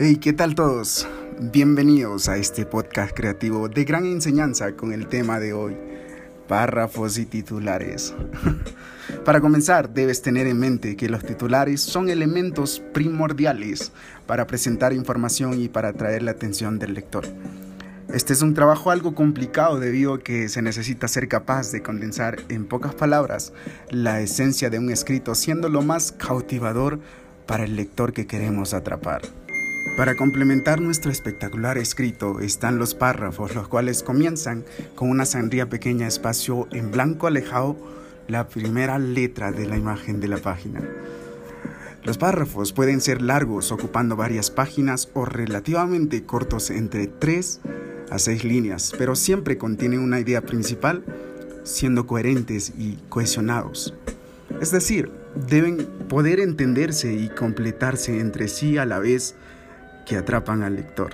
Hey, ¿qué tal todos? Bienvenidos a este podcast creativo de gran enseñanza con el tema de hoy, párrafos y titulares. para comenzar, debes tener en mente que los titulares son elementos primordiales para presentar información y para atraer la atención del lector. Este es un trabajo algo complicado debido a que se necesita ser capaz de condensar en pocas palabras la esencia de un escrito siendo lo más cautivador para el lector que queremos atrapar. Para complementar nuestro espectacular escrito están los párrafos, los cuales comienzan con una sandría pequeña espacio en blanco alejado la primera letra de la imagen de la página. Los párrafos pueden ser largos, ocupando varias páginas, o relativamente cortos entre 3 a 6 líneas, pero siempre contienen una idea principal, siendo coherentes y cohesionados. Es decir, deben poder entenderse y completarse entre sí a la vez que atrapan al lector.